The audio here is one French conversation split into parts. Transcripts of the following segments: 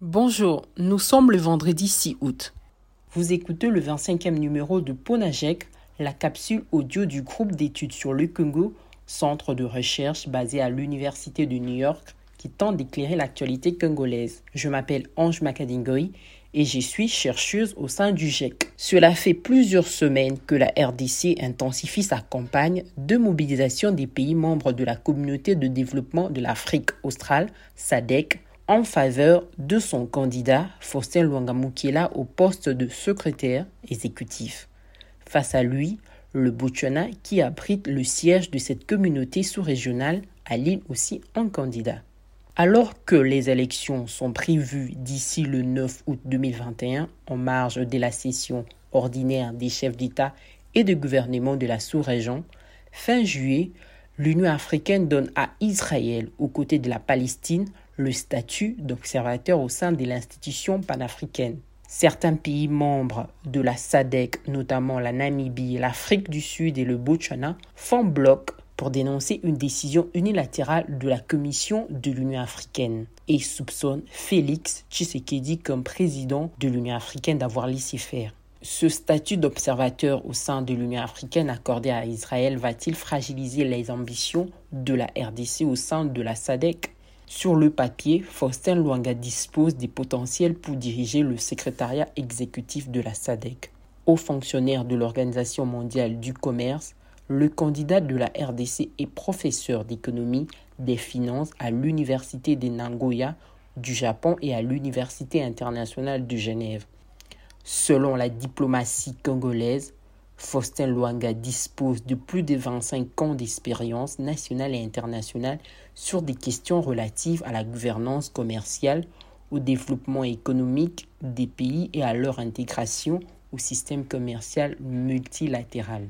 Bonjour, nous sommes le vendredi 6 août. Vous écoutez le 25e numéro de Ponajek, la capsule audio du groupe d'études sur le Congo, centre de recherche basé à l'Université de New York qui tente d'éclairer l'actualité congolaise. Je m'appelle Ange Makadingoy et je suis chercheuse au sein du GEC. Cela fait plusieurs semaines que la RDC intensifie sa campagne de mobilisation des pays membres de la communauté de développement de l'Afrique australe, SADC, en faveur de son candidat Faustin Luanga au poste de secrétaire exécutif. Face à lui, le Botswana qui abrite le siège de cette communauté sous-régionale aligne aussi un candidat. Alors que les élections sont prévues d'ici le 9 août 2021 en marge de la session ordinaire des chefs d'État et de gouvernement de la sous-région, fin juillet, l'Union africaine donne à Israël, aux côtés de la Palestine, le statut d'observateur au sein de l'institution panafricaine. Certains pays membres de la SADC, notamment la Namibie, l'Afrique du Sud et le Botswana, font bloc pour dénoncer une décision unilatérale de la Commission de l'Union africaine et soupçonnent Félix Tshisekedi comme président de l'Union africaine d'avoir laissé faire. Ce statut d'observateur au sein de l'Union africaine accordé à Israël va-t-il fragiliser les ambitions de la RDC au sein de la SADC? Sur le papier, Faustin Luanga dispose des potentiels pour diriger le secrétariat exécutif de la SADC. Haut fonctionnaire de l'Organisation mondiale du commerce, le candidat de la RDC est professeur d'économie des finances à l'Université de Nagoya du Japon et à l'Université internationale de Genève. Selon la diplomatie congolaise, Faustin Luanga dispose de plus de 25 ans d'expérience nationale et internationale sur des questions relatives à la gouvernance commerciale, au développement économique des pays et à leur intégration au système commercial multilatéral.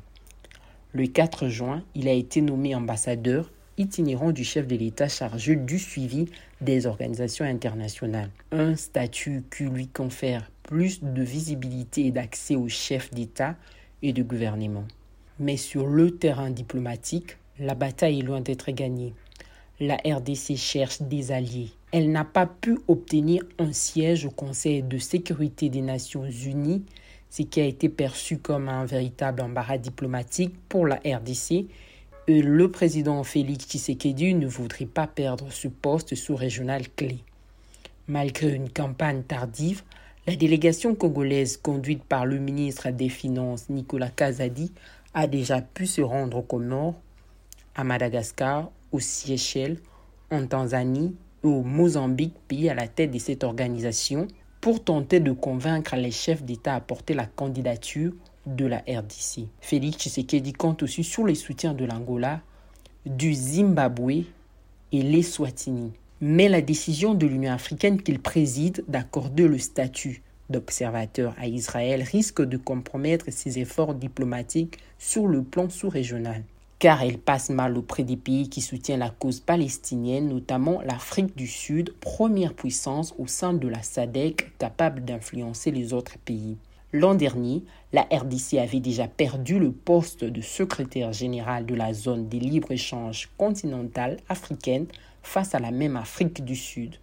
Le 4 juin, il a été nommé ambassadeur itinérant du chef de l'État chargé du suivi des organisations internationales. Un statut qui lui confère plus de visibilité et d'accès aux chefs d'État et de gouvernement. Mais sur le terrain diplomatique, la bataille est loin d'être gagnée. La RDC cherche des alliés. Elle n'a pas pu obtenir un siège au Conseil de sécurité des Nations Unies, ce qui a été perçu comme un véritable embarras diplomatique pour la RDC. Et le président Félix Tshisekedi ne voudrait pas perdre ce poste sous-régional clé. Malgré une campagne tardive, la délégation congolaise conduite par le ministre des Finances Nicolas Kazadi a déjà pu se rendre au Comores, à Madagascar, aux Seychelles, en Tanzanie et au Mozambique, pays à la tête de cette organisation, pour tenter de convaincre les chefs d'État à porter la candidature de la RDC. Félix Tshisekedi compte aussi sur le soutien de l'Angola, du Zimbabwe et les Swatini mais la décision de l'Union africaine qu'il préside d'accorder le statut d'observateur à Israël risque de compromettre ses efforts diplomatiques sur le plan sous-régional, car elle passe mal auprès des pays qui soutiennent la cause palestinienne, notamment l'Afrique du Sud, première puissance au sein de la SADC capable d'influencer les autres pays. L'an dernier, la RDC avait déjà perdu le poste de secrétaire général de la zone des libre-échange continentale africaine face à la même Afrique du Sud.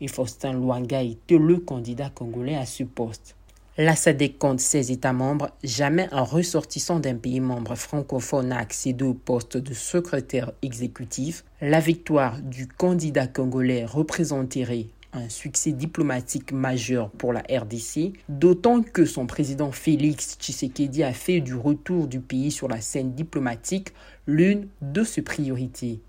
Et Faustin Luanga était le candidat congolais à ce poste. La SADC compte 16 États membres. Jamais un ressortissant d'un pays membre francophone n'a accédé au poste de secrétaire exécutif. La victoire du candidat congolais représenterait un succès diplomatique majeur pour la RDC, d'autant que son président Félix Tshisekedi a fait du retour du pays sur la scène diplomatique l'une de ses priorités.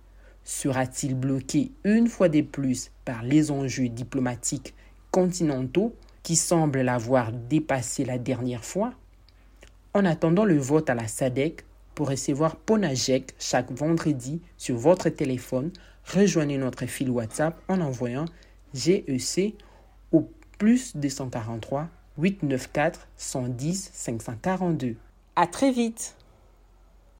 Sera-t-il bloqué une fois de plus par les enjeux diplomatiques continentaux qui semblent l'avoir dépassé la dernière fois? En attendant le vote à la SADEC, pour recevoir Ponajek chaque vendredi sur votre téléphone, rejoignez notre fil WhatsApp en envoyant GEC au plus 243 894 110 542. À très vite